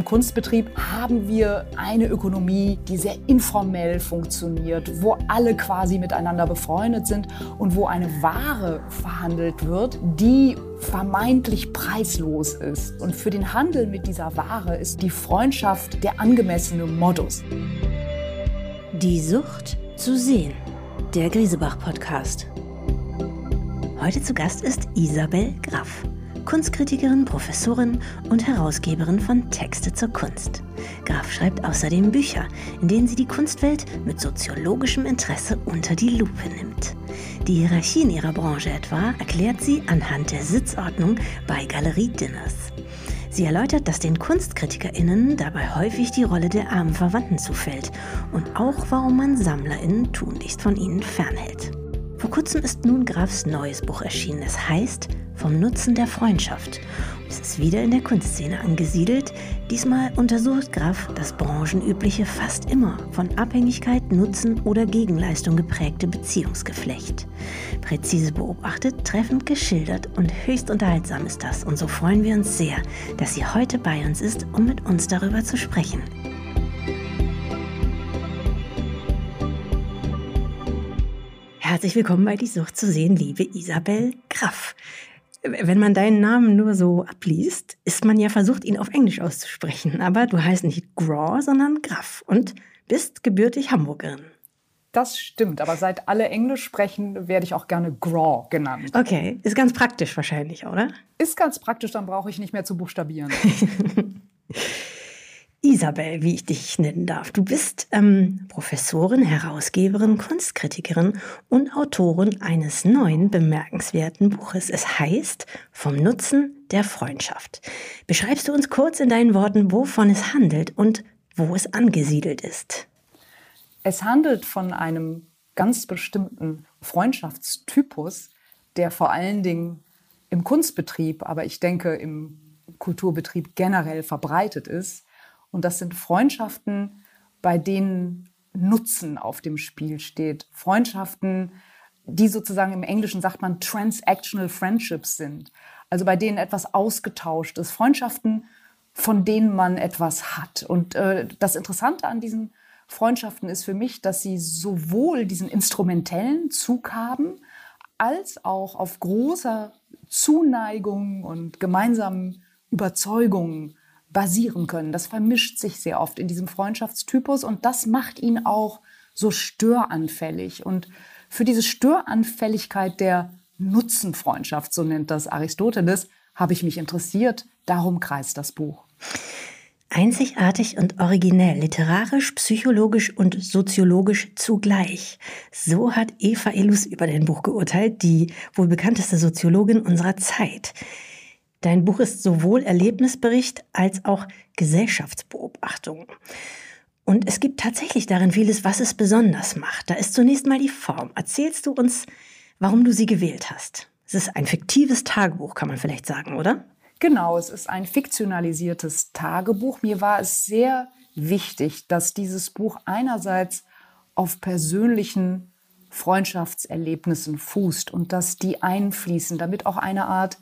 Im Kunstbetrieb haben wir eine Ökonomie, die sehr informell funktioniert, wo alle quasi miteinander befreundet sind und wo eine Ware verhandelt wird, die vermeintlich preislos ist. Und für den Handel mit dieser Ware ist die Freundschaft der angemessene Modus. Die Sucht zu sehen. Der Griesebach-Podcast. Heute zu Gast ist Isabel Graff. Kunstkritikerin, Professorin und Herausgeberin von Texte zur Kunst. Graf schreibt außerdem Bücher, in denen sie die Kunstwelt mit soziologischem Interesse unter die Lupe nimmt. Die Hierarchie in ihrer Branche etwa erklärt sie anhand der Sitzordnung bei Galerie-Dinners. Sie erläutert, dass den KunstkritikerInnen dabei häufig die Rolle der armen Verwandten zufällt und auch, warum man SammlerInnen tunlichst von ihnen fernhält. Vor kurzem ist nun Grafs neues Buch erschienen. Es heißt vom Nutzen der Freundschaft. Es ist wieder in der Kunstszene angesiedelt. Diesmal untersucht Graf das branchenübliche, fast immer von Abhängigkeit, Nutzen oder Gegenleistung geprägte Beziehungsgeflecht. Präzise beobachtet, treffend geschildert und höchst unterhaltsam ist das. Und so freuen wir uns sehr, dass sie heute bei uns ist, um mit uns darüber zu sprechen. Herzlich willkommen bei Die Sucht zu sehen, liebe Isabel Graff wenn man deinen Namen nur so abliest, ist man ja versucht, ihn auf Englisch auszusprechen. Aber du heißt nicht Graw, sondern Graf und bist gebürtig Hamburgerin. Das stimmt, aber seit alle Englisch sprechen, werde ich auch gerne Graw genannt. Okay, ist ganz praktisch wahrscheinlich, oder? Ist ganz praktisch, dann brauche ich nicht mehr zu buchstabieren. Isabel, wie ich dich nennen darf. Du bist ähm, Professorin, Herausgeberin, Kunstkritikerin und Autorin eines neuen bemerkenswerten Buches. Es heißt Vom Nutzen der Freundschaft. Beschreibst du uns kurz in deinen Worten, wovon es handelt und wo es angesiedelt ist? Es handelt von einem ganz bestimmten Freundschaftstypus, der vor allen Dingen im Kunstbetrieb, aber ich denke im Kulturbetrieb generell verbreitet ist und das sind Freundschaften, bei denen Nutzen auf dem Spiel steht. Freundschaften, die sozusagen im Englischen sagt man transactional friendships sind. Also bei denen etwas ausgetauscht ist. Freundschaften, von denen man etwas hat. Und äh, das Interessante an diesen Freundschaften ist für mich, dass sie sowohl diesen instrumentellen Zug haben, als auch auf großer Zuneigung und gemeinsamen Überzeugungen basieren können. Das vermischt sich sehr oft in diesem Freundschaftstypus und das macht ihn auch so störanfällig. Und für diese Störanfälligkeit der Nutzenfreundschaft, so nennt das Aristoteles, habe ich mich interessiert. Darum kreist das Buch. Einzigartig und originell, literarisch, psychologisch und soziologisch zugleich. So hat Eva Illus über dein Buch geurteilt, die wohl bekannteste Soziologin unserer Zeit. Dein Buch ist sowohl Erlebnisbericht als auch Gesellschaftsbeobachtung. Und es gibt tatsächlich darin vieles, was es besonders macht. Da ist zunächst mal die Form. Erzählst du uns, warum du sie gewählt hast? Es ist ein fiktives Tagebuch, kann man vielleicht sagen, oder? Genau, es ist ein fiktionalisiertes Tagebuch. Mir war es sehr wichtig, dass dieses Buch einerseits auf persönlichen Freundschaftserlebnissen fußt und dass die einfließen, damit auch eine Art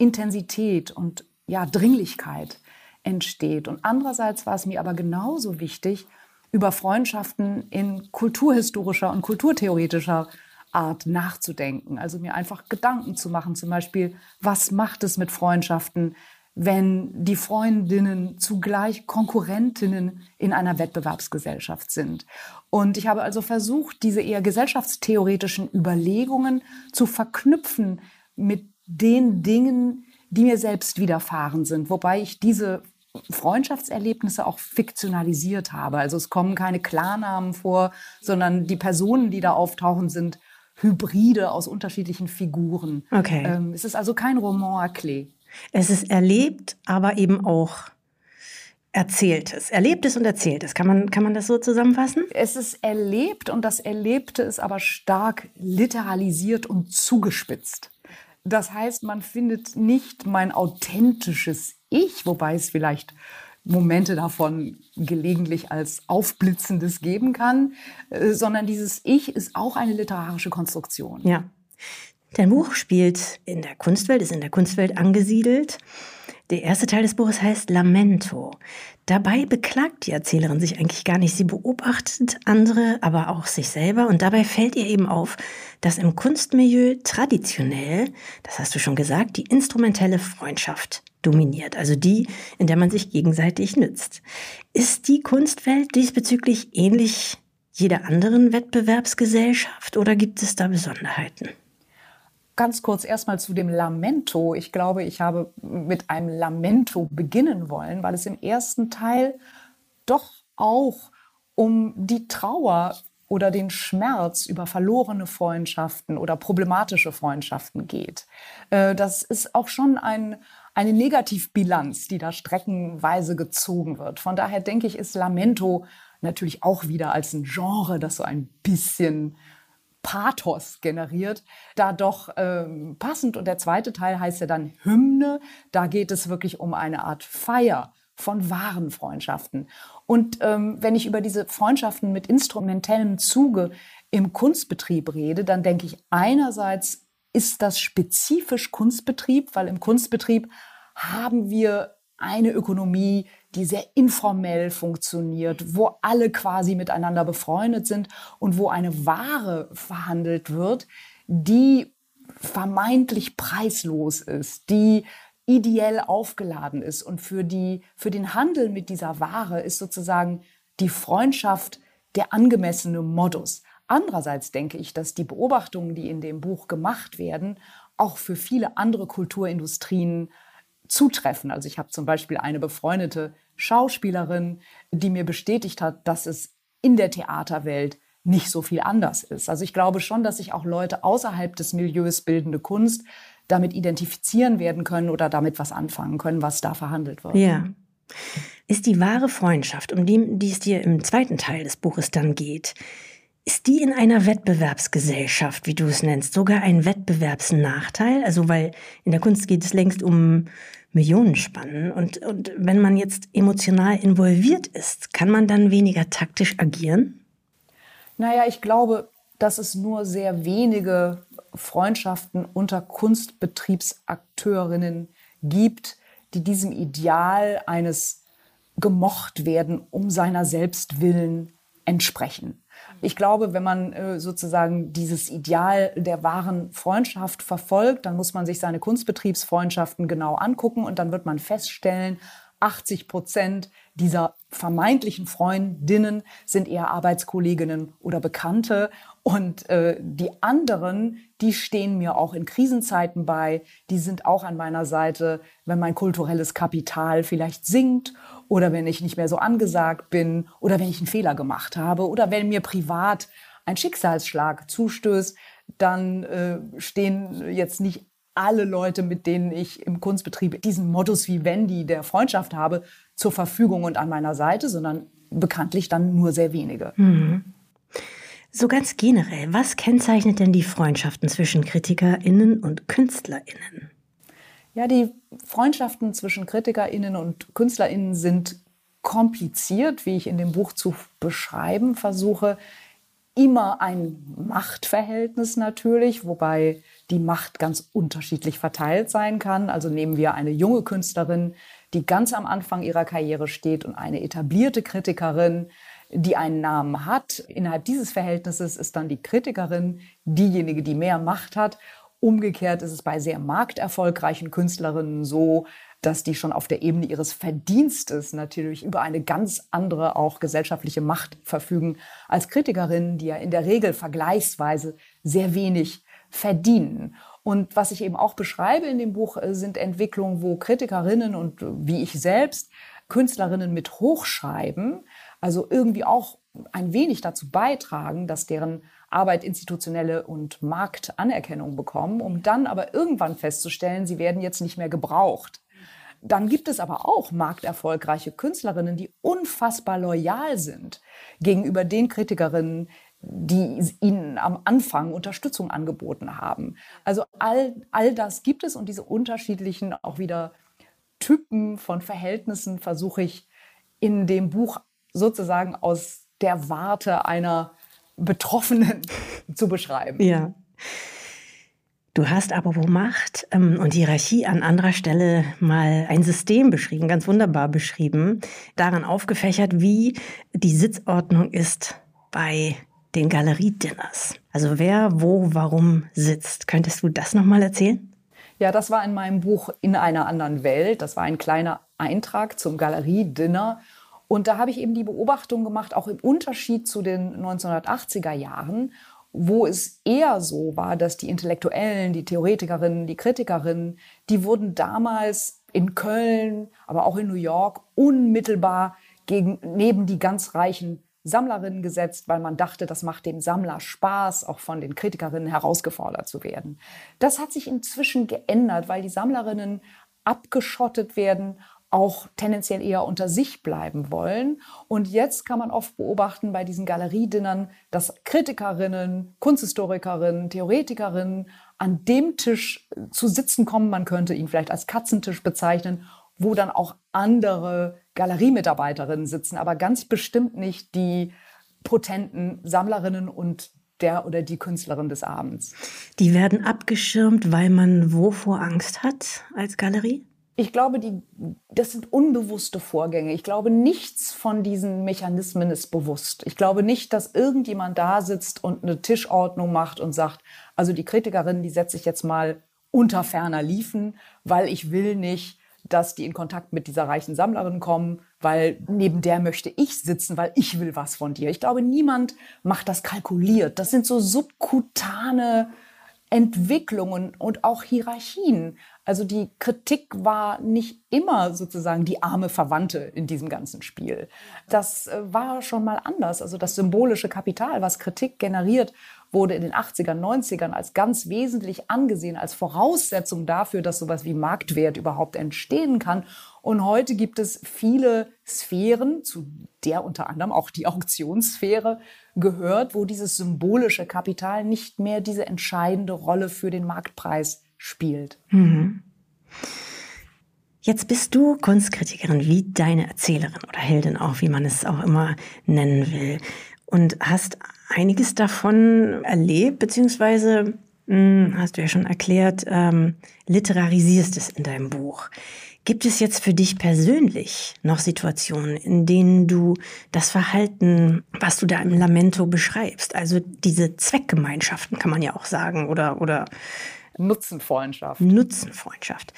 Intensität und ja, Dringlichkeit entsteht. Und andererseits war es mir aber genauso wichtig, über Freundschaften in kulturhistorischer und kulturtheoretischer Art nachzudenken. Also mir einfach Gedanken zu machen, zum Beispiel, was macht es mit Freundschaften, wenn die Freundinnen zugleich Konkurrentinnen in einer Wettbewerbsgesellschaft sind. Und ich habe also versucht, diese eher gesellschaftstheoretischen Überlegungen zu verknüpfen mit den Dingen, die mir selbst widerfahren sind, wobei ich diese Freundschaftserlebnisse auch fiktionalisiert habe. Also es kommen keine Klarnamen vor, sondern die Personen, die da auftauchen, sind Hybride aus unterschiedlichen Figuren. Okay. Ähm, es ist also kein Roman à clé. Es ist erlebt, aber eben auch Erzähltes. Erlebtes und Erzähltes. Kann man, kann man das so zusammenfassen? Es ist erlebt und das Erlebte ist aber stark literalisiert und zugespitzt. Das heißt, man findet nicht mein authentisches Ich, wobei es vielleicht Momente davon gelegentlich als Aufblitzendes geben kann, äh, sondern dieses Ich ist auch eine literarische Konstruktion. Ja. Dein Buch spielt in der Kunstwelt, ist in der Kunstwelt angesiedelt. Der erste Teil des Buches heißt Lamento. Dabei beklagt die Erzählerin sich eigentlich gar nicht. Sie beobachtet andere, aber auch sich selber. Und dabei fällt ihr eben auf, dass im Kunstmilieu traditionell, das hast du schon gesagt, die instrumentelle Freundschaft dominiert. Also die, in der man sich gegenseitig nützt. Ist die Kunstwelt diesbezüglich ähnlich jeder anderen Wettbewerbsgesellschaft oder gibt es da Besonderheiten? Ganz kurz erstmal zu dem Lamento. Ich glaube, ich habe mit einem Lamento beginnen wollen, weil es im ersten Teil doch auch um die Trauer oder den Schmerz über verlorene Freundschaften oder problematische Freundschaften geht. Äh, das ist auch schon ein, eine Negativbilanz, die da streckenweise gezogen wird. Von daher denke ich, ist Lamento natürlich auch wieder als ein Genre, das so ein bisschen Pathos generiert, da doch ähm, passend. Und der zweite Teil heißt ja dann Hymne. Da geht es wirklich um eine Art Feier von wahren Freundschaften. Und ähm, wenn ich über diese Freundschaften mit instrumentellem Zuge im Kunstbetrieb rede, dann denke ich einerseits ist das spezifisch Kunstbetrieb, weil im Kunstbetrieb haben wir eine Ökonomie, die sehr informell funktioniert, wo alle quasi miteinander befreundet sind und wo eine Ware verhandelt wird, die vermeintlich preislos ist, die ideell aufgeladen ist. Und für, die, für den Handel mit dieser Ware ist sozusagen die Freundschaft der angemessene Modus. Andererseits denke ich, dass die Beobachtungen, die in dem Buch gemacht werden, auch für viele andere Kulturindustrien zutreffen. Also ich habe zum Beispiel eine befreundete Schauspielerin, die mir bestätigt hat, dass es in der Theaterwelt nicht so viel anders ist. Also ich glaube schon, dass sich auch Leute außerhalb des Milieus bildende Kunst damit identifizieren werden können oder damit was anfangen können, was da verhandelt wird. Ja. Ist die wahre Freundschaft, um die, die es dir im zweiten Teil des Buches dann geht, ist die in einer Wettbewerbsgesellschaft, wie du es nennst, sogar ein Wettbewerbsnachteil? Also, weil in der Kunst geht es längst um Millionenspannen. Und, und wenn man jetzt emotional involviert ist, kann man dann weniger taktisch agieren? Naja, ich glaube, dass es nur sehr wenige Freundschaften unter Kunstbetriebsakteurinnen gibt, die diesem Ideal eines gemocht werden um seiner selbst willen entsprechen. Ich glaube, wenn man äh, sozusagen dieses Ideal der wahren Freundschaft verfolgt, dann muss man sich seine Kunstbetriebsfreundschaften genau angucken und dann wird man feststellen, 80 Prozent dieser vermeintlichen Freundinnen sind eher Arbeitskolleginnen oder Bekannte. Und äh, die anderen, die stehen mir auch in Krisenzeiten bei. Die sind auch an meiner Seite, wenn mein kulturelles Kapital vielleicht sinkt oder wenn ich nicht mehr so angesagt bin oder wenn ich einen Fehler gemacht habe oder wenn mir privat ein Schicksalsschlag zustößt, dann äh, stehen jetzt nicht alle Leute, mit denen ich im Kunstbetrieb diesen Modus Vivendi der Freundschaft habe, zur Verfügung und an meiner Seite, sondern bekanntlich dann nur sehr wenige. Mhm. So ganz generell, was kennzeichnet denn die Freundschaften zwischen KritikerInnen und KünstlerInnen? Ja, die Freundschaften zwischen KritikerInnen und KünstlerInnen sind kompliziert, wie ich in dem Buch zu beschreiben versuche. Immer ein Machtverhältnis natürlich, wobei die Macht ganz unterschiedlich verteilt sein kann. Also nehmen wir eine junge Künstlerin, die ganz am Anfang ihrer Karriere steht und eine etablierte Kritikerin, die einen Namen hat. Innerhalb dieses Verhältnisses ist dann die Kritikerin diejenige, die mehr Macht hat. Umgekehrt ist es bei sehr markterfolgreichen Künstlerinnen so, dass die schon auf der Ebene ihres Verdienstes natürlich über eine ganz andere auch gesellschaftliche Macht verfügen als Kritikerinnen, die ja in der Regel vergleichsweise sehr wenig verdienen. Und was ich eben auch beschreibe in dem Buch, äh, sind Entwicklungen, wo Kritikerinnen und äh, wie ich selbst Künstlerinnen mit hochschreiben, also irgendwie auch ein wenig dazu beitragen, dass deren Arbeit institutionelle und Marktanerkennung bekommen, um dann aber irgendwann festzustellen, sie werden jetzt nicht mehr gebraucht. Dann gibt es aber auch markterfolgreiche Künstlerinnen, die unfassbar loyal sind gegenüber den Kritikerinnen, die ihnen am Anfang Unterstützung angeboten haben. Also all, all das gibt es und diese unterschiedlichen auch wieder Typen von Verhältnissen versuche ich in dem Buch sozusagen aus der Warte einer Betroffenen zu beschreiben. Ja. Du hast aber wo Macht ähm, und Hierarchie an anderer Stelle mal ein System beschrieben, ganz wunderbar beschrieben, daran aufgefächert, wie die Sitzordnung ist bei den Galeriedinners. Also wer wo warum sitzt. Könntest du das nochmal erzählen? Ja, das war in meinem Buch In einer anderen Welt. Das war ein kleiner Eintrag zum Galeriedinner. Und da habe ich eben die Beobachtung gemacht, auch im Unterschied zu den 1980er Jahren, wo es eher so war, dass die Intellektuellen, die Theoretikerinnen, die Kritikerinnen, die wurden damals in Köln, aber auch in New York unmittelbar gegen, neben die ganz reichen Sammlerinnen gesetzt, weil man dachte, das macht dem Sammler Spaß, auch von den Kritikerinnen herausgefordert zu werden. Das hat sich inzwischen geändert, weil die Sammlerinnen abgeschottet werden, auch tendenziell eher unter sich bleiben wollen. Und jetzt kann man oft beobachten bei diesen Galeriedinnern, dass Kritikerinnen, Kunsthistorikerinnen, Theoretikerinnen an dem Tisch zu sitzen kommen. Man könnte ihn vielleicht als Katzentisch bezeichnen, wo dann auch andere Galeriemitarbeiterinnen sitzen, aber ganz bestimmt nicht die potenten Sammlerinnen und der oder die Künstlerin des Abends. Die werden abgeschirmt, weil man wovor Angst hat als Galerie? Ich glaube, die, das sind unbewusste Vorgänge. Ich glaube, nichts von diesen Mechanismen ist bewusst. Ich glaube nicht, dass irgendjemand da sitzt und eine Tischordnung macht und sagt, also die Kritikerin, die setze ich jetzt mal unter ferner Liefen, weil ich will nicht, dass die in Kontakt mit dieser reichen Sammlerin kommen, weil neben der möchte ich sitzen, weil ich will was von dir. Ich glaube, niemand macht das kalkuliert. Das sind so subkutane Entwicklungen und auch Hierarchien. Also die Kritik war nicht immer sozusagen die arme Verwandte in diesem ganzen Spiel. Das äh, war schon mal anders. Also das symbolische Kapital, was Kritik generiert, wurde in den 80ern, 90ern als ganz wesentlich angesehen, als Voraussetzung dafür, dass sowas wie Marktwert überhaupt entstehen kann. Und heute gibt es viele Sphären, zu der unter anderem auch die Auktionssphäre gehört, wo dieses symbolische Kapital nicht mehr diese entscheidende Rolle für den Marktpreis spielt. Mhm. Jetzt bist du Kunstkritikerin wie deine Erzählerin oder Heldin auch, wie man es auch immer nennen will. Und hast einiges davon erlebt, beziehungsweise, mh, hm, hast du ja schon erklärt, ähm, literarisierst es in deinem Buch. Gibt es jetzt für dich persönlich noch Situationen, in denen du das Verhalten, was du da im Lamento beschreibst, also diese Zweckgemeinschaften kann man ja auch sagen, oder, oder Nutzenfreundschaft. Nutzenfreundschaft.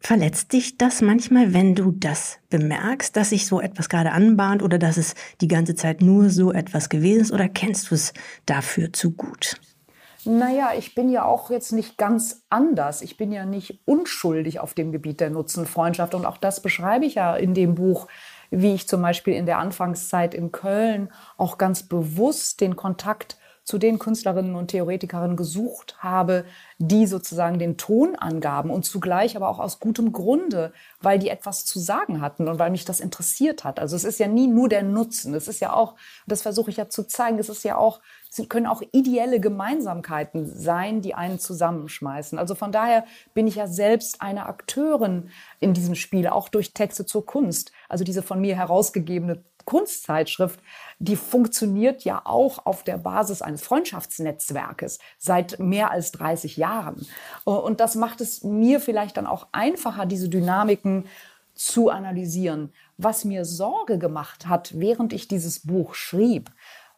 Verletzt dich das manchmal, wenn du das bemerkst, dass sich so etwas gerade anbahnt oder dass es die ganze Zeit nur so etwas gewesen ist oder kennst du es dafür zu gut? Naja, ich bin ja auch jetzt nicht ganz anders. Ich bin ja nicht unschuldig auf dem Gebiet der Nutzenfreundschaft. Und auch das beschreibe ich ja in dem Buch, wie ich zum Beispiel in der Anfangszeit in Köln auch ganz bewusst den Kontakt zu den Künstlerinnen und Theoretikerinnen gesucht habe, die sozusagen den Ton angaben und zugleich aber auch aus gutem Grunde, weil die etwas zu sagen hatten und weil mich das interessiert hat. Also es ist ja nie nur der Nutzen. Es ist ja auch, das versuche ich ja zu zeigen, es ist ja auch, es können auch ideelle Gemeinsamkeiten sein, die einen zusammenschmeißen. Also von daher bin ich ja selbst eine Akteurin in diesem Spiel, auch durch Texte zur Kunst. Also diese von mir herausgegebene Kunstzeitschrift, die funktioniert ja auch auf der Basis eines Freundschaftsnetzwerkes seit mehr als 30 Jahren. Und das macht es mir vielleicht dann auch einfacher, diese Dynamiken zu analysieren. Was mir Sorge gemacht hat, während ich dieses Buch schrieb,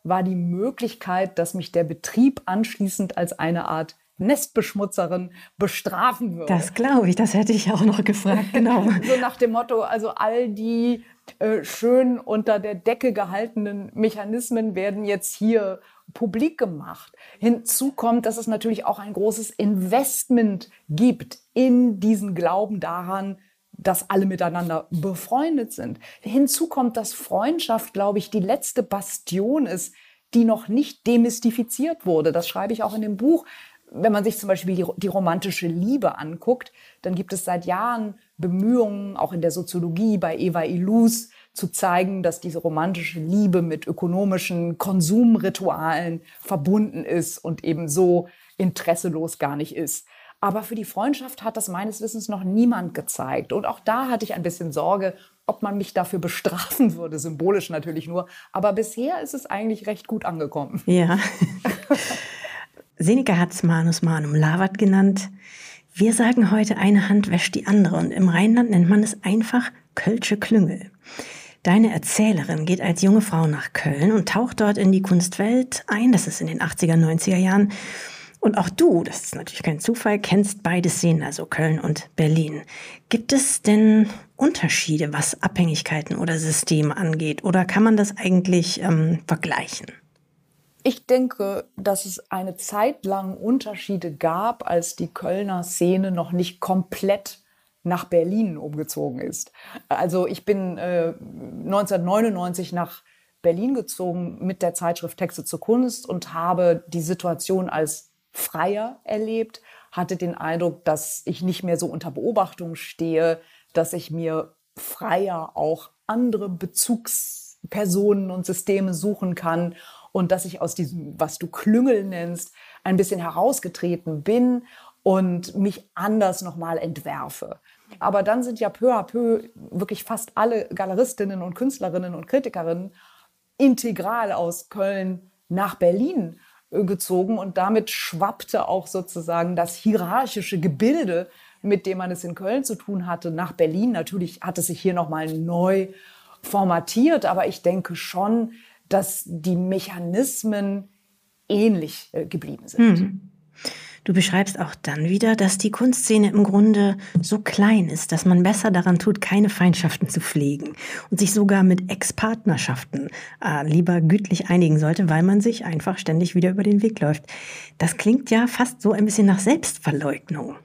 war die Möglichkeit, dass mich der Betrieb anschließend als eine Art Nestbeschmutzerin bestrafen würde. Das glaube ich, das hätte ich auch noch gefragt, genau. so nach dem Motto, also all die äh, schön unter der Decke gehaltenen Mechanismen werden jetzt hier publik gemacht. Hinzu kommt, dass es natürlich auch ein großes Investment gibt in diesen Glauben daran, dass alle miteinander befreundet sind. Hinzu kommt, dass Freundschaft, glaube ich, die letzte Bastion ist, die noch nicht demystifiziert wurde. Das schreibe ich auch in dem Buch. Wenn man sich zum Beispiel die, die romantische Liebe anguckt, dann gibt es seit Jahren Bemühungen, auch in der Soziologie bei Eva Illus, zu zeigen, dass diese romantische Liebe mit ökonomischen Konsumritualen verbunden ist und eben so interesselos gar nicht ist. Aber für die Freundschaft hat das meines Wissens noch niemand gezeigt. Und auch da hatte ich ein bisschen Sorge, ob man mich dafür bestrafen würde, symbolisch natürlich nur. Aber bisher ist es eigentlich recht gut angekommen. Ja. Seneca hat es Manus Manum Lavat genannt. Wir sagen heute, eine Hand wäscht die andere und im Rheinland nennt man es einfach Kölsche Klüngel. Deine Erzählerin geht als junge Frau nach Köln und taucht dort in die Kunstwelt ein. Das ist in den 80er, 90er Jahren. Und auch du, das ist natürlich kein Zufall, kennst beide Szenen, also Köln und Berlin. Gibt es denn Unterschiede, was Abhängigkeiten oder Systeme angeht? Oder kann man das eigentlich ähm, vergleichen? Ich denke, dass es eine Zeit lang Unterschiede gab, als die Kölner Szene noch nicht komplett nach Berlin umgezogen ist. Also ich bin äh, 1999 nach Berlin gezogen mit der Zeitschrift Texte zur Kunst und habe die Situation als freier erlebt, hatte den Eindruck, dass ich nicht mehr so unter Beobachtung stehe, dass ich mir freier auch andere Bezugspersonen und Systeme suchen kann und dass ich aus diesem, was du Klüngel nennst, ein bisschen herausgetreten bin und mich anders nochmal entwerfe. Aber dann sind ja peu à peu wirklich fast alle Galeristinnen und Künstlerinnen und Kritikerinnen integral aus Köln nach Berlin äh, gezogen und damit schwappte auch sozusagen das hierarchische Gebilde, mit dem man es in Köln zu tun hatte, nach Berlin. Natürlich hat es sich hier nochmal neu formatiert, aber ich denke schon, dass die Mechanismen ähnlich äh, geblieben sind. Hm. Du beschreibst auch dann wieder, dass die Kunstszene im Grunde so klein ist, dass man besser daran tut, keine Feindschaften zu pflegen und sich sogar mit Ex-Partnerschaften äh, lieber gütlich einigen sollte, weil man sich einfach ständig wieder über den Weg läuft. Das klingt ja fast so ein bisschen nach Selbstverleugnung.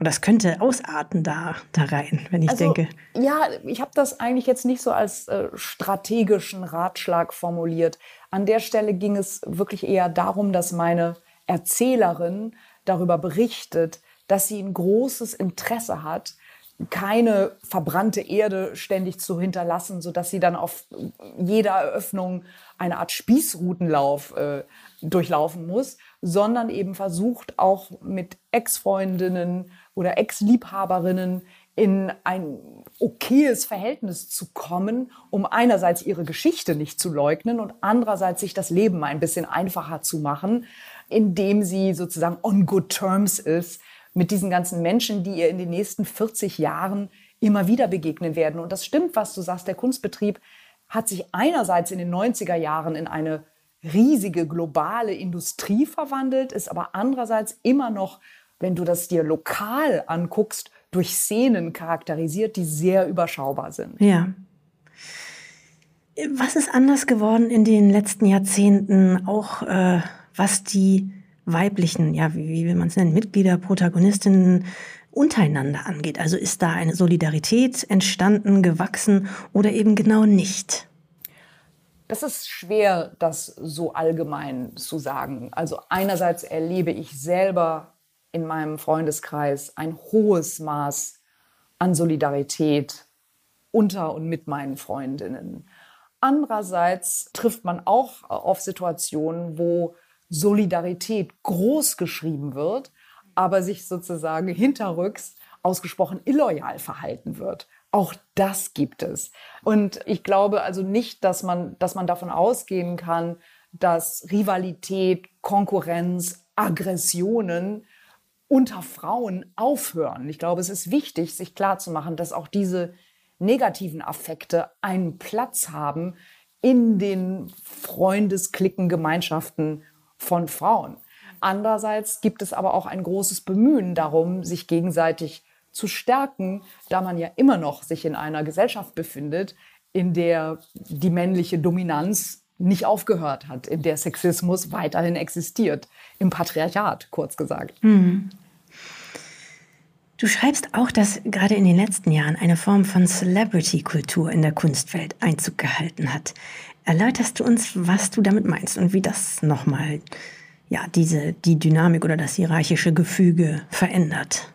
Und das könnte ausarten da, da rein, wenn ich also, denke. Ja, ich habe das eigentlich jetzt nicht so als äh, strategischen Ratschlag formuliert. An der Stelle ging es wirklich eher darum, dass meine Erzählerin darüber berichtet, dass sie ein großes Interesse hat, keine verbrannte Erde ständig zu hinterlassen, sodass sie dann auf jeder Eröffnung eine Art Spießrutenlauf äh, durchlaufen muss, sondern eben versucht auch mit Ex-Freundinnen oder Ex-Liebhaberinnen in ein okayes Verhältnis zu kommen, um einerseits ihre Geschichte nicht zu leugnen und andererseits sich das Leben ein bisschen einfacher zu machen, indem sie sozusagen on good terms ist mit diesen ganzen Menschen, die ihr in den nächsten 40 Jahren immer wieder begegnen werden. Und das stimmt, was du sagst, der Kunstbetrieb hat sich einerseits in den 90er Jahren in eine riesige globale Industrie verwandelt, ist aber andererseits immer noch, wenn du das dir lokal anguckst, durch Szenen charakterisiert, die sehr überschaubar sind. Ja. Was ist anders geworden in den letzten Jahrzehnten, auch äh, was die weiblichen, ja, wie, wie will man es nennen, Mitglieder, Protagonistinnen untereinander angeht. Also ist da eine Solidarität entstanden, gewachsen oder eben genau nicht? Das ist schwer, das so allgemein zu sagen. Also einerseits erlebe ich selber in meinem Freundeskreis ein hohes Maß an Solidarität unter und mit meinen Freundinnen. Andererseits trifft man auch auf Situationen, wo Solidarität groß geschrieben wird, aber sich sozusagen hinterrücks ausgesprochen illoyal verhalten wird. Auch das gibt es. Und ich glaube also nicht, dass man, dass man davon ausgehen kann, dass Rivalität, Konkurrenz, Aggressionen unter Frauen aufhören. Ich glaube, es ist wichtig, sich klarzumachen, dass auch diese negativen Affekte einen Platz haben in den Freundesklicken, Gemeinschaften von Frauen. Andererseits gibt es aber auch ein großes Bemühen darum, sich gegenseitig zu stärken, da man ja immer noch sich in einer Gesellschaft befindet, in der die männliche Dominanz nicht aufgehört hat, in der Sexismus weiterhin existiert, im Patriarchat kurz gesagt. Mhm. Du schreibst auch, dass gerade in den letzten Jahren eine Form von Celebrity-Kultur in der Kunstwelt Einzug gehalten hat. Erläuterst du uns, was du damit meinst und wie das nochmal ja, diese, die Dynamik oder das hierarchische Gefüge verändert?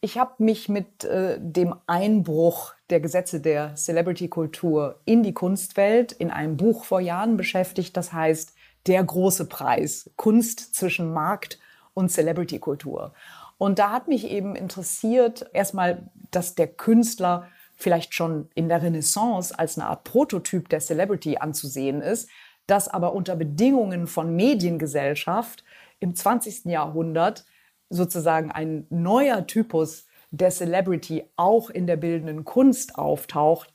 Ich habe mich mit äh, dem Einbruch der Gesetze der Celebrity-Kultur in die Kunstwelt in einem Buch vor Jahren beschäftigt, das heißt Der große Preis, Kunst zwischen Markt und Celebrity-Kultur. Und da hat mich eben interessiert, erstmal, dass der Künstler vielleicht schon in der Renaissance als eine Art Prototyp der Celebrity anzusehen ist, dass aber unter Bedingungen von Mediengesellschaft im 20. Jahrhundert sozusagen ein neuer Typus der Celebrity auch in der bildenden Kunst auftaucht,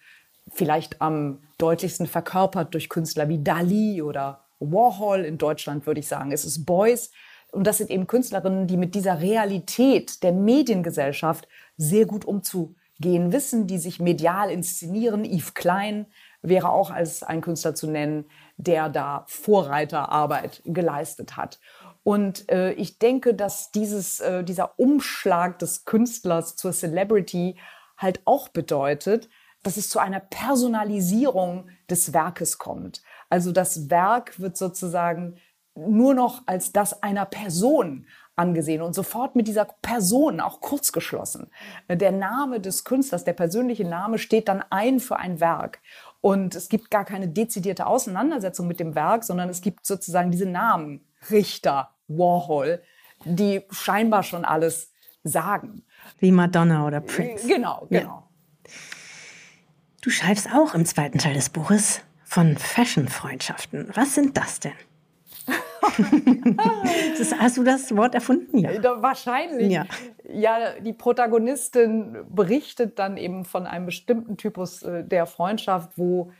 vielleicht am deutlichsten verkörpert durch Künstler wie Dali oder Warhol. In Deutschland würde ich sagen, es ist Beuys. Und das sind eben Künstlerinnen, die mit dieser Realität der Mediengesellschaft sehr gut umzugehen wissen, die sich medial inszenieren. Yves Klein wäre auch als ein Künstler zu nennen, der da Vorreiterarbeit geleistet hat. Und äh, ich denke, dass dieses, äh, dieser Umschlag des Künstlers zur Celebrity halt auch bedeutet, dass es zu einer Personalisierung des Werkes kommt. Also das Werk wird sozusagen nur noch als das einer Person angesehen und sofort mit dieser Person auch kurzgeschlossen. Der Name des Künstlers, der persönliche Name steht dann ein für ein Werk. Und es gibt gar keine dezidierte Auseinandersetzung mit dem Werk, sondern es gibt sozusagen diese Namen, Richter, Warhol, die scheinbar schon alles sagen. Wie Madonna oder Prince. Genau, genau. Ja. Du schreibst auch im zweiten Teil des Buches von Fashion-Freundschaften. Was sind das denn? hast du das Wort erfunden? Ja. Wahrscheinlich. Ja. ja, die Protagonistin berichtet dann eben von einem bestimmten Typus äh, der Freundschaft, wo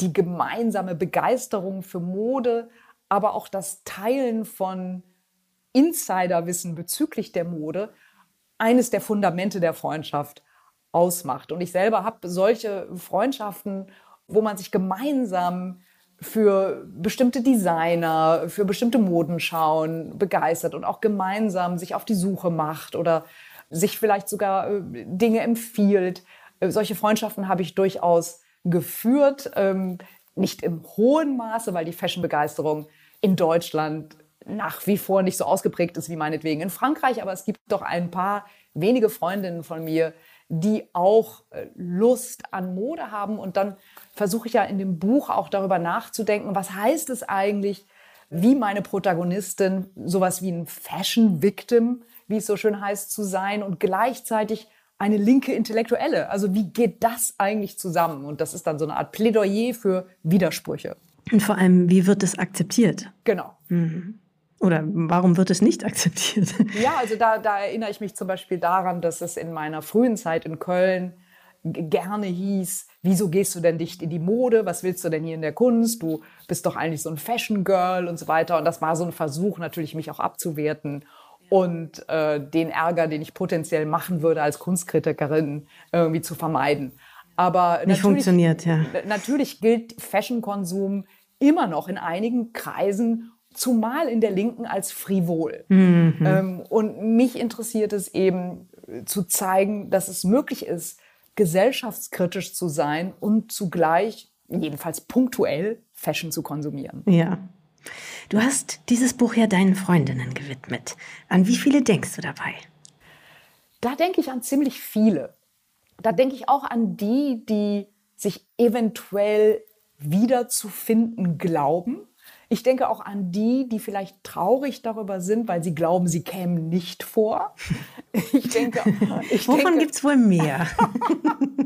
die gemeinsame Begeisterung für Mode, aber auch das Teilen von Insiderwissen bezüglich der Mode eines der Fundamente der Freundschaft ausmacht. Und ich selber habe solche Freundschaften, wo man sich gemeinsam für bestimmte Designer, für bestimmte Modenschauen begeistert und auch gemeinsam sich auf die Suche macht oder sich vielleicht sogar äh, Dinge empfiehlt. Äh, solche Freundschaften habe ich durchaus geführt, ähm, nicht im hohen Maße, weil die Fashion-Begeisterung in Deutschland nach wie vor nicht so ausgeprägt ist wie meinetwegen in Frankreich, aber es gibt doch ein paar wenige Freundinnen von mir, die auch äh, Lust an Mode haben. Und dann versuche ich ja in dem Buch auch darüber nachzudenken, was heißt es eigentlich, wie meine Protagonistin sowas wie ein Fashion Victim, wie es so schön heißt, zu sein und gleichzeitig eine linke Intellektuelle. Also wie geht das eigentlich zusammen? Und das ist dann so eine Art Plädoyer für Widersprüche. Und vor allem, wie wird es akzeptiert? Genau. Mhm. Oder warum wird es nicht akzeptiert? Ja, also da, da erinnere ich mich zum Beispiel daran, dass es in meiner frühen Zeit in Köln gerne hieß, wieso gehst du denn nicht in die Mode? Was willst du denn hier in der Kunst? Du bist doch eigentlich so ein Fashion Girl und so weiter. Und das war so ein Versuch, natürlich mich auch abzuwerten und äh, den Ärger, den ich potenziell machen würde als Kunstkritikerin, irgendwie zu vermeiden. Aber nicht funktioniert, ja. Natürlich gilt Fashion-Konsum immer noch in einigen Kreisen zumal in der Linken als frivol. Mhm. Ähm, und mich interessiert es eben äh, zu zeigen, dass es möglich ist, gesellschaftskritisch zu sein und zugleich, jedenfalls punktuell, Fashion zu konsumieren. Ja. Du hast dieses Buch ja deinen Freundinnen gewidmet. An wie viele denkst du dabei? Da denke ich an ziemlich viele. Da denke ich auch an die, die sich eventuell wiederzufinden glauben ich denke auch an die, die vielleicht traurig darüber sind, weil sie glauben, sie kämen nicht vor. Ich denke, ich Wovon gibt es wohl mehr?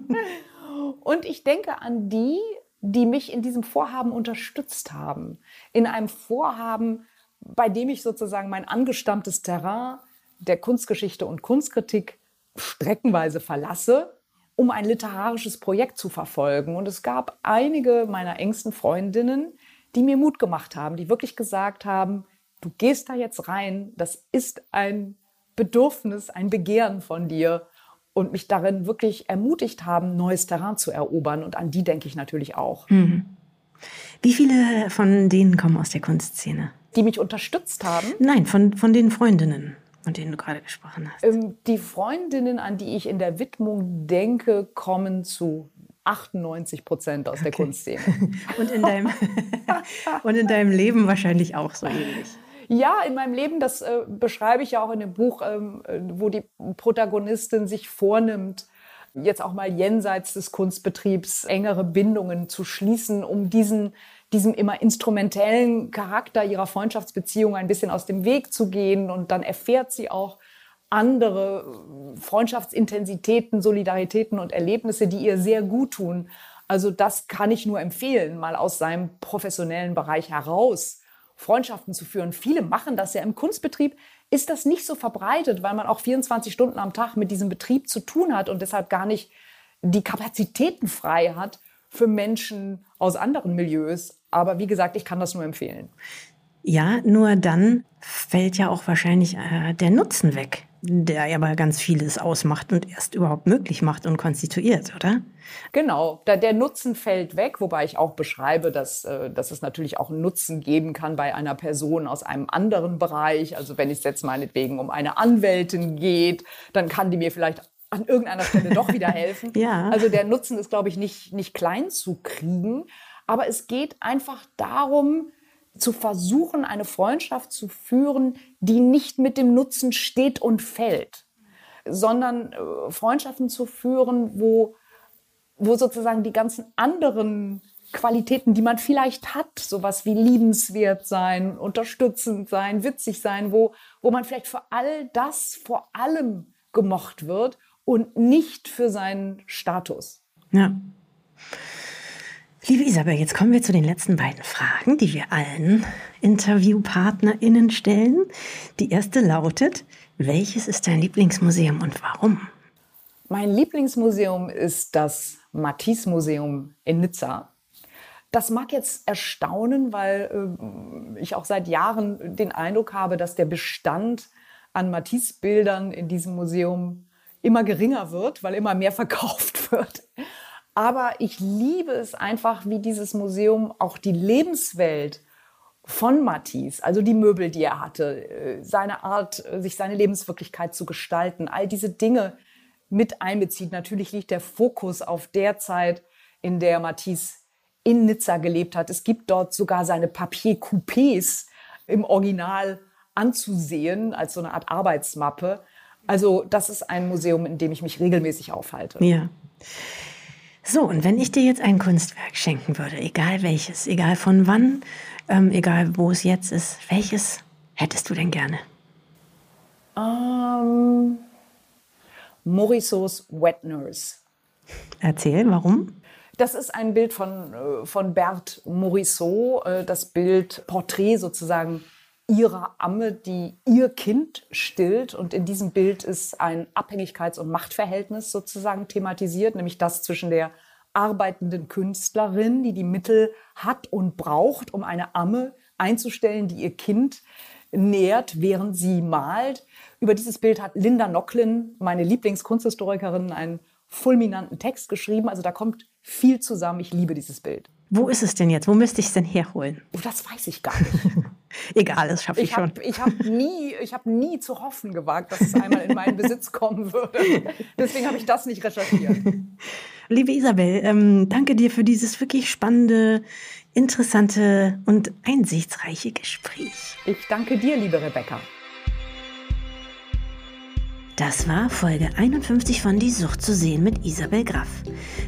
Und ich denke an die, die mich in diesem Vorhaben unterstützt haben. In einem Vorhaben, bei dem ich sozusagen mein angestammtes Terrain der Kunstgeschichte und Kunstkritik streckenweise verlasse, um ein literarisches Projekt zu verfolgen. Und es gab einige meiner engsten Freundinnen, die mir Mut gemacht haben, die wirklich gesagt haben, du gehst da jetzt rein, das ist ein Bedürfnis, ein Begehren von dir und mich darin wirklich ermutigt haben, neues Terrain zu erobern. Und an die denke ich natürlich auch. Mhm. Wie viele von denen kommen aus der Kunstszene? Die mich unterstützt haben? Nein, von, von den Freundinnen, von denen du gerade gesprochen hast. Ähm, die Freundinnen, an die ich in der Widmung denke, kommen zu 98 Prozent aus okay. der Kunstszene. und, in deinem, und in deinem Leben wahrscheinlich auch so ähnlich. Ja, in meinem Leben, das äh, beschreibe ich ja auch in dem Buch, ähm, äh, wo die Protagonistin sich vornimmt, jetzt auch mal jenseits des Kunstbetriebs engere Bindungen zu schließen, um diesen, diesem immer instrumentellen Charakter ihrer Freundschaftsbeziehung ein bisschen aus dem Weg zu gehen. Und dann erfährt sie auch, andere Freundschaftsintensitäten, Solidaritäten und Erlebnisse, die ihr sehr gut tun. Also das kann ich nur empfehlen, mal aus seinem professionellen Bereich heraus Freundschaften zu führen. Viele machen das ja im Kunstbetrieb, ist das nicht so verbreitet, weil man auch 24 Stunden am Tag mit diesem Betrieb zu tun hat und deshalb gar nicht die Kapazitäten frei hat für Menschen aus anderen Milieus. Aber wie gesagt, ich kann das nur empfehlen. Ja, nur dann fällt ja auch wahrscheinlich äh, der Nutzen weg, der aber ganz vieles ausmacht und erst überhaupt möglich macht und konstituiert, oder? Genau, da der Nutzen fällt weg, wobei ich auch beschreibe, dass, äh, dass es natürlich auch einen Nutzen geben kann bei einer Person aus einem anderen Bereich. Also wenn es jetzt meinetwegen um eine Anwältin geht, dann kann die mir vielleicht an irgendeiner Stelle doch wieder helfen. ja. Also der Nutzen ist, glaube ich, nicht, nicht klein zu kriegen. Aber es geht einfach darum, zu versuchen, eine Freundschaft zu führen, die nicht mit dem Nutzen steht und fällt, sondern äh, Freundschaften zu führen, wo, wo sozusagen die ganzen anderen Qualitäten, die man vielleicht hat, sowas wie liebenswert sein, unterstützend sein, witzig sein, wo, wo man vielleicht für all das vor allem gemocht wird und nicht für seinen Status. Ja. Liebe Isabel, jetzt kommen wir zu den letzten beiden Fragen, die wir allen InterviewpartnerInnen stellen. Die erste lautet, welches ist dein Lieblingsmuseum und warum? Mein Lieblingsmuseum ist das Matisse-Museum in Nizza. Das mag jetzt erstaunen, weil äh, ich auch seit Jahren den Eindruck habe, dass der Bestand an Matisse-Bildern in diesem Museum immer geringer wird, weil immer mehr verkauft wird. Aber ich liebe es einfach, wie dieses Museum auch die Lebenswelt von Matisse, also die Möbel, die er hatte, äh, seine Art, äh, sich seine Lebenswirklichkeit zu gestalten, all diese Dinge mit einbezieht. Natürlich liegt der Fokus auf der Zeit, in der Matisse in Nizza gelebt hat. Es gibt dort sogar seine Papier-Coupés im Original anzusehen, als so eine Art Arbeitsmappe. Also das ist ein Museum, in dem ich mich regelmäßig aufhalte. Ja. So, und wenn ich dir jetzt ein Kunstwerk schenken würde, egal welches, egal von wann, ähm, egal wo es jetzt ist, welches hättest du denn gerne? Ähm, Morisot's Wet Nurse. Erzähl, warum? Das ist ein Bild von, äh, von Bert Morisot, äh, das Bild Porträt sozusagen ihrer Amme, die ihr Kind stillt. Und in diesem Bild ist ein Abhängigkeits- und Machtverhältnis sozusagen thematisiert, nämlich das zwischen der arbeitenden Künstlerin, die die Mittel hat und braucht, um eine Amme einzustellen, die ihr Kind nährt, während sie malt. Über dieses Bild hat Linda Nocklin, meine Lieblingskunsthistorikerin, einen fulminanten Text geschrieben. Also da kommt viel zusammen. Ich liebe dieses Bild. Wo ist es denn jetzt? Wo müsste ich es denn herholen? Oh, das weiß ich gar nicht. Egal, das schaffe ich, ich hab, schon. Ich habe nie, hab nie zu hoffen gewagt, dass es einmal in meinen Besitz kommen würde. Deswegen habe ich das nicht recherchiert. Liebe Isabel, ähm, danke dir für dieses wirklich spannende, interessante und einsichtsreiche Gespräch. Ich danke dir, liebe Rebecca. Das war Folge 51 von Die Sucht zu sehen mit Isabel Graf.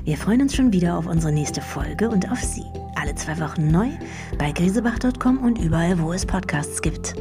Wir freuen uns schon wieder auf unsere nächste Folge und auf Sie. Alle zwei Wochen neu bei grisebach.com und überall, wo es Podcasts gibt.